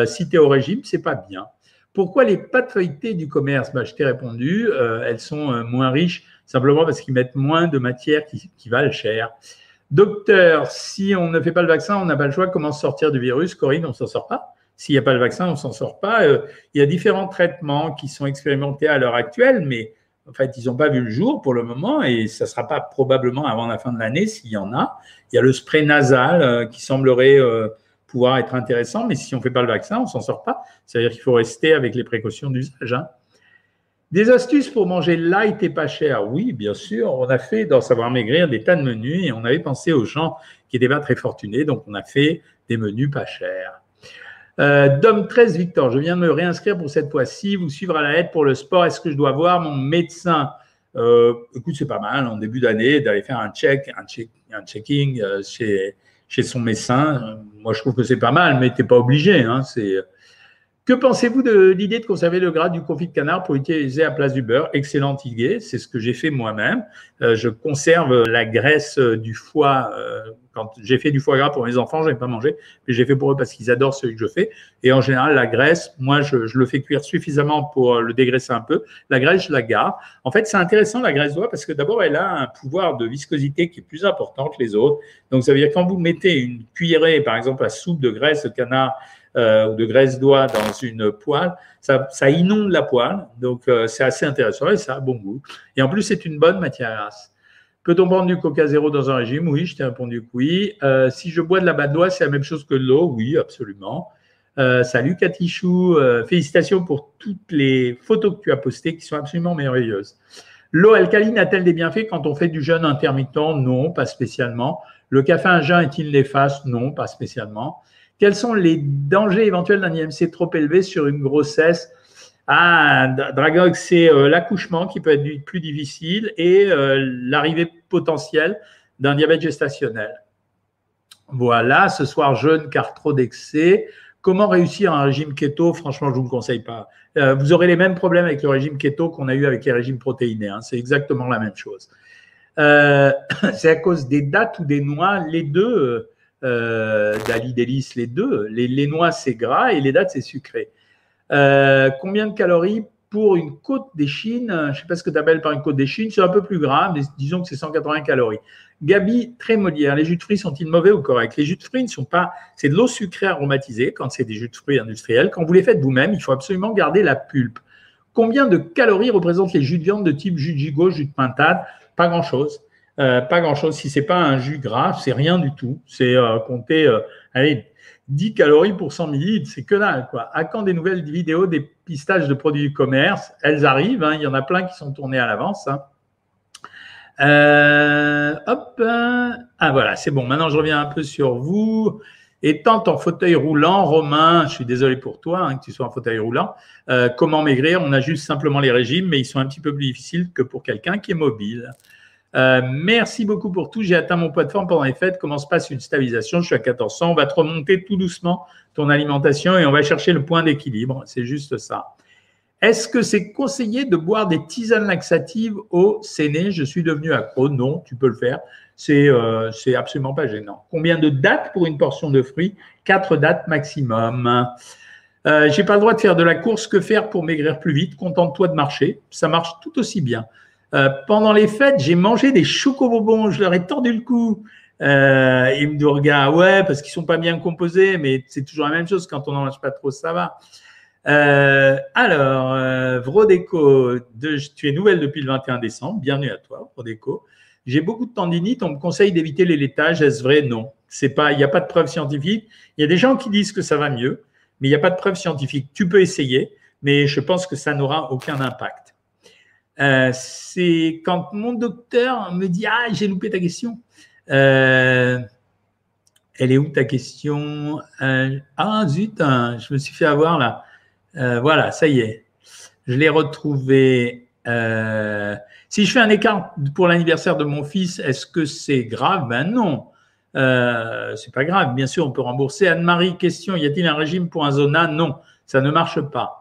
si tu es au régime, c'est pas bien. Pourquoi les pâtes du commerce? Bah, Je t'ai répondu, euh, elles sont euh, moins riches simplement parce qu'ils mettent moins de matières qui, valent cher. Docteur, si on ne fait pas le vaccin, on n'a pas le choix. Comment sortir du virus? Corinne, on ne s'en sort pas. S'il n'y a pas le vaccin, on ne s'en sort pas. Euh, il y a différents traitements qui sont expérimentés à l'heure actuelle, mais en fait, ils n'ont pas vu le jour pour le moment et ça ne sera pas probablement avant la fin de l'année s'il y en a. Il y a le spray nasal qui semblerait pouvoir être intéressant, mais si on ne fait pas le vaccin, on ne s'en sort pas. C'est-à-dire qu'il faut rester avec les précautions d'usage. Hein. Des astuces pour manger light et pas cher Oui, bien sûr. On a fait dans Savoir Maigrir des tas de menus et on avait pensé aux gens qui n'étaient pas très fortunés, donc on a fait des menus pas chers. Euh, Dom 13 Victor, je viens de me réinscrire pour cette fois-ci. Vous suivre à la aide pour le sport. Est-ce que je dois voir mon médecin? Euh, Écoute, c'est pas mal en début d'année d'aller faire un check, un, check, un checking euh, chez, chez son médecin. Moi, je trouve que c'est pas mal, mais tu n'es pas obligé. Hein, c'est... Que pensez-vous de l'idée de conserver le gras du confit de canard pour utiliser à place du beurre? Excellente idée, c'est ce que j'ai fait moi-même. Euh, je conserve la graisse du foie. Euh, quand j'ai fait du foie gras pour mes enfants, je n'ai pas mangé, mais j'ai fait pour eux parce qu'ils adorent celui que je fais. Et en général, la graisse, moi, je, le fais cuire suffisamment pour le dégraisser un peu. La graisse, je la garde. En fait, c'est intéressant la graisse d'oie parce que d'abord, elle a un pouvoir de viscosité qui est plus important que les autres. Donc, ça veut dire quand vous mettez une cuillerée, par exemple, à soupe de graisse de canard euh, ou de graisse d'oie dans une poêle, ça, inonde la poêle. Donc, euh, c'est assez intéressant et ça a bon goût. Et en plus, c'est une bonne matière grasse. Peut-on prendre du coca zéro dans un régime? Oui, je t'ai répondu que oui. Euh, si je bois de la badoie, c'est la même chose que de l'eau? Oui, absolument. Salut Katichou, euh, félicitations pour toutes les photos que tu as postées qui sont absolument merveilleuses. L'eau alcaline a-t-elle des bienfaits quand on fait du jeûne intermittent? Non, pas spécialement. Le café à jeun est-il néfaste? Non, pas spécialement. Quels sont les dangers éventuels d'un IMC trop élevé sur une grossesse? Ah, Dragog, c'est euh, l'accouchement qui peut être plus difficile et euh, l'arrivée potentielle d'un diabète gestationnel. Voilà, ce soir jeûne car trop d'excès. Comment réussir un régime keto? Franchement, je ne vous le conseille pas. Euh, vous aurez les mêmes problèmes avec le régime keto qu'on a eu avec les régimes protéinés. Hein. C'est exactement la même chose. c'est à cause des dates ou des noix, les deux euh, d'Ali Delis, les deux. Les, noix, c'est gras et les dates, c'est sucré. Euh, combien de calories pour une côte des Chines? Je ne sais pas ce que tu appelles par une côte des Chines, c'est un peu plus gras, mais disons que c'est 180 calories. Gabi, très modière, les jus de fruits sont-ils mauvais ou corrects? Les jus de fruits ne sont pas, c'est de l'eau sucrée aromatisée quand c'est des jus de fruits industriels. Quand vous les faites vous-même, il faut absolument garder la pulpe. Combien de calories représentent les jus de viande de type jus de gigot, jus de pintade? Pas grand-chose. Euh, pas grand-chose. Si c'est pas un jus gras, c'est rien du tout. C'est euh, compter, euh, allez, 10 calories pour 100 millilitres, c'est que dalle. Quoi. À quand des nouvelles vidéos des pistages de produits du commerce? Elles arrivent, hein. il y en a plein qui sont tournés à l'avance. Hein. hop, ah voilà, c'est bon. Maintenant, je reviens un peu sur vous. Étant en fauteuil roulant, Romain, je suis désolé pour toi hein, que tu sois en fauteuil roulant. comment maigrir? On a simplement les régimes, mais ils sont un petit peu plus difficiles que pour quelqu'un qui est mobile. Euh, merci beaucoup pour tout. J'ai atteint mon poids de forme pendant les fêtes. Comment se passe une stabilisation? Je suis à 1400. On va te remonter tout doucement ton alimentation et on va chercher le point d'équilibre. C'est juste ça. Est-ce que c'est conseillé de boire des tisanes laxatives au séné? Je suis devenu accro. Non, tu peux le faire. C'est euh, absolument pas gênant. Combien de dates pour une portion de fruits? Quatre dates maximum. Euh, J'ai pas le droit de faire de la course. Que faire pour maigrir plus vite? Contente-toi de marcher. Ça marche tout aussi bien. Euh, pendant les fêtes, j'ai mangé des chocobonbons, je leur ai tordu le cou. Euh, ils me regarde, ouais, parce qu'ils sont pas bien composés, mais c'est toujours la même chose. Quand on n'en mange pas trop, ça va. Euh, alors, euh, Vrodeco, de, tu es nouvelle depuis le 21 décembre. Bienvenue à toi, Vrodeco. J'ai beaucoup de tendinite. On me conseille d'éviter les laitages. Est-ce vrai? Non. Il n'y a pas de preuve scientifique. Il y a des gens qui disent que ça va mieux, mais il n'y a pas de preuve scientifique. Tu peux essayer, mais je pense que ça n'aura aucun impact. Euh, c'est quand mon docteur me dit Ah, j'ai loupé ta question. Euh, elle est où ta question? Euh, Ah, zut, hein, je me suis fait avoir là. voilà, ça y est. Je l'ai retrouvé. si je fais un écart pour l'anniversaire de mon fils, est-ce que c'est grave? Ben non. C'est pas grave, bien sûr, on peut rembourser. Anne-Marie, question y a-t-il un régime pour un zona? Non, ça ne marche pas.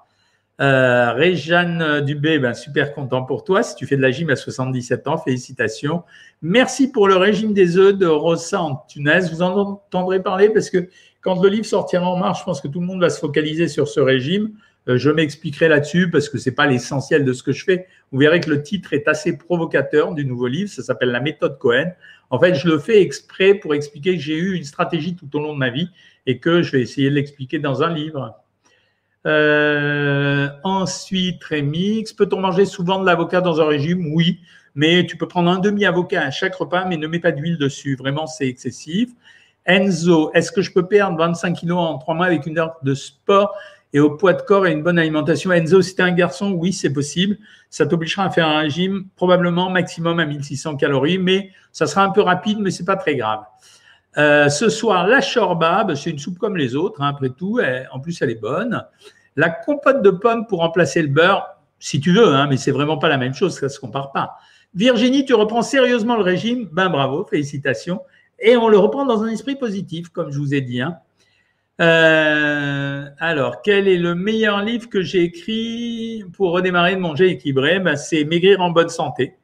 Euh, Réjeanne Dubé, ben, super content pour toi. Si tu fais de la gym à 77 ans, félicitations. Merci pour le régime des œufs de Rossa en Tunis. Vous en entendrez parler parce que quand le livre sortira en mars, je pense que tout le monde va se focaliser sur ce régime. Euh, je m'expliquerai là-dessus parce que c'est pas l'essentiel de ce que je fais. Vous verrez que le titre est assez provocateur du nouveau livre. Ça s'appelle La méthode Cohen. En fait, je le fais exprès pour expliquer que j'ai eu une stratégie tout au long de ma vie et que je vais essayer de l'expliquer dans un livre. Euh, ensuite, Remix, peut-on manger souvent de l'avocat dans un régime? Oui, mais tu peux prendre un demi-avocat à chaque repas, mais ne mets pas d'huile dessus. Vraiment, c'est excessif. Enzo, est-ce que je peux perdre 25 kilos en trois mois avec une heure de sport et au poids de corps et une bonne alimentation? Enzo, si tu un garçon, oui, c'est possible. Ça t'obligera à faire un régime probablement maximum à 1600 calories, mais ça sera un peu rapide, mais c'est pas très grave. Euh, ce soir, la chorba, ben, c'est une soupe comme les autres, hein, après tout. en plus, elle est bonne. La compote de pommes pour remplacer le beurre, si tu veux, hein, mais c'est vraiment pas la même chose, ça se compare pas. Virginie, tu reprends sérieusement le régime Ben bravo, félicitations. Et on le reprend dans un esprit positif, comme je vous ai dit. Hein. alors, quel est le meilleur livre que j'ai écrit pour redémarrer de manger équilibré? Ben, C'est Maigrir en bonne santé.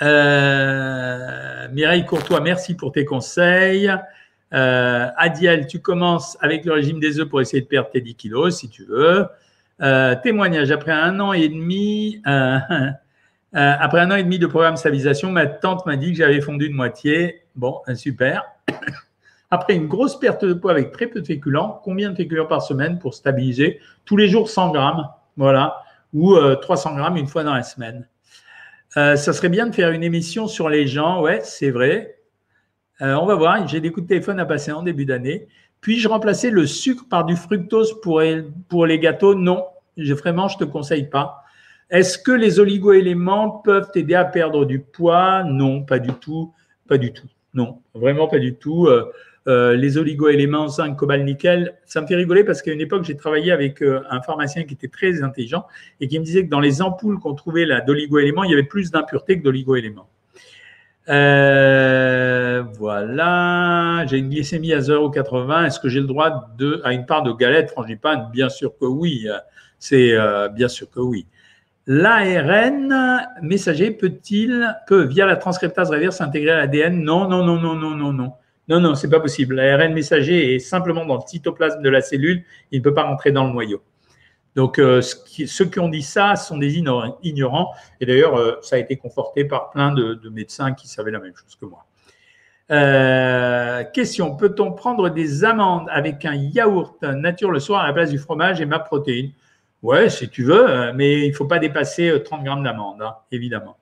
Mireille Courtois, merci pour tes conseils. Euh, Adiel, tu commences avec le régime des œufs pour essayer de perdre tes 10 kilos, si tu veux. Euh, témoignage, après un an et demi, euh, euh, après un an et demi de programme stabilisation, ma tante m'a dit que j'avais fondu de moitié. Bon, super. Après une grosse perte de poids avec très peu de féculents, combien de féculents par semaine pour stabiliser Tous les jours 100 grammes, voilà, ou 300 grammes une fois dans la semaine. ça serait bien de faire une émission sur les gens, ouais, c'est vrai. Euh, on va voir, j'ai des coups de téléphone à passer en début d'année. Puis-je remplacer le sucre par du fructose pour, les gâteaux? Non, vraiment, je ne te conseille pas. Est-ce que les oligo-éléments peuvent t'aider à perdre du poids? Non, pas du tout. Pas du tout. Non, vraiment pas du tout. Euh, euh, les oligo-éléments, zinc, cobalt, nickel, ça me fait rigoler parce qu'à une époque, j'ai travaillé avec un pharmacien qui était très intelligent et qui me disait que dans les ampoules qu'on trouvait là d'oligo-éléments, il y avait plus d'impuretés que d'oligo-éléments. Euh, voilà, j'ai une glycémie à 0,80. Est-ce que j'ai le droit à une part de galette frangipane? Bien sûr que oui. C'est euh, bien sûr que oui. L'ARN messager peut-il, peut, via la transcriptase reverse, intégrer l'ADN Non, non, non, non, non, non, non. Non, non, c'est pas possible. L'ARN messager est simplement dans le cytoplasme de la cellule. Il ne peut pas rentrer dans le noyau. Donc, euh, ceux qui ont dit ça sont des ignorants. Et d'ailleurs, euh, ça a été conforté par plein de, médecins qui savaient la même chose que moi. Euh, question peut-on prendre des amandes avec un yaourt nature le soir à la place du fromage et ma protéine? Ouais, si tu veux, mais il ne faut pas dépasser 30 grammes d'amandes, hein, évidemment.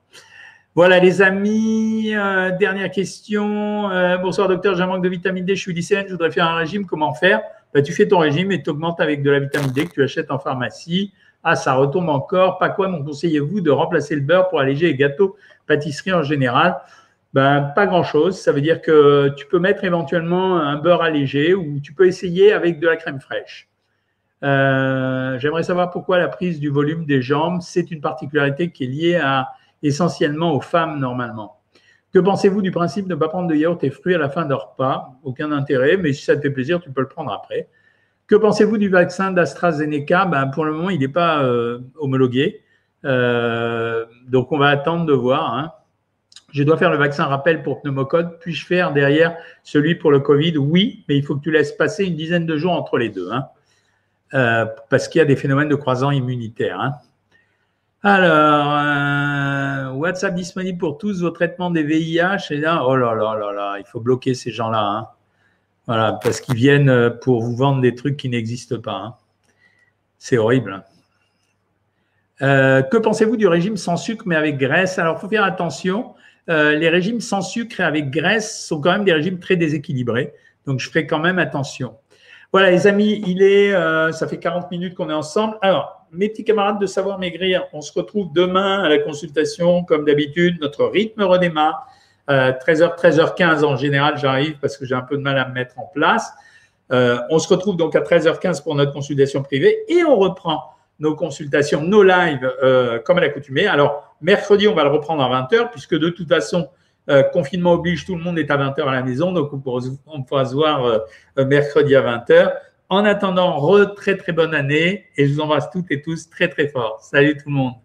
Voilà, les amis. dernière question. bonsoir, docteur. J'ai un manque de vitamine D. Je suis lycéenne. Je voudrais faire un régime. Comment faire? Bah, tu fais ton régime et tu augmentes avec de la vitamine D que tu achètes en pharmacie. Ah, ça retombe encore. Pas quoi m'en conseillez-vous de remplacer le beurre pour alléger les gâteaux, pâtisseries en général? Ben, Pas grand-chose. Ça veut dire que tu peux mettre éventuellement un beurre allégé ou tu peux essayer avec de la crème fraîche. Euh, j'aimerais savoir pourquoi la prise du volume des jambes, c'est une particularité qui est liée essentiellement aux femmes normalement. Que pensez-vous du principe de ne pas prendre de yaourt et fruits à la fin de repas? Aucun intérêt, mais si ça te fait plaisir, tu peux le prendre après. Que pensez-vous du vaccin d'AstraZeneca? Ben, Pour le moment, il n'est pas euh, homologué. Euh, donc, on va attendre de voir. Hein. Je dois faire le vaccin rappel pour pneumocode. Puis-je faire derrière celui pour le Covid? Oui, mais il faut que tu laisses passer une dizaine de jours entre les deux. Hein. Euh, parce qu'il y a des phénomènes de croisant immunitaire. Hein. Alors, euh, WhatsApp disponible pour tous vos traitements des VIH. Et là, oh là là là là, il faut bloquer ces gens-là. Hein. Voilà, parce qu'ils viennent euh, pour vous vendre des trucs qui n'existent pas. Hein. C'est horrible. Que pensez-vous du régime sans sucre mais avec graisse? Alors, il faut faire attention. Les régimes sans sucre et avec graisse sont quand même des régimes très déséquilibrés. Donc, je ferai quand même attention. Voilà, les amis, il est, ça fait 40 minutes qu'on est ensemble. Alors, mes petits camarades de Savoir Maigrir, on se retrouve demain à la consultation, comme d'habitude. Notre rythme redémarre. 13h, euh, 13h15 en général, j'arrive parce que j'ai un peu de mal à me mettre en place. Euh, on se retrouve donc à 13h15 pour notre consultation privée et on reprend nos consultations, nos lives euh, comme à l'accoutumée. Alors, mercredi, on va le reprendre à 20h puisque de toute façon, confinement oblige, tout le monde est à 20h à la maison. Donc, on pourra, on pourra se voir mercredi à 20h. En attendant, re très très bonne année et je vous embrasse toutes et tous très très fort. Salut tout le monde.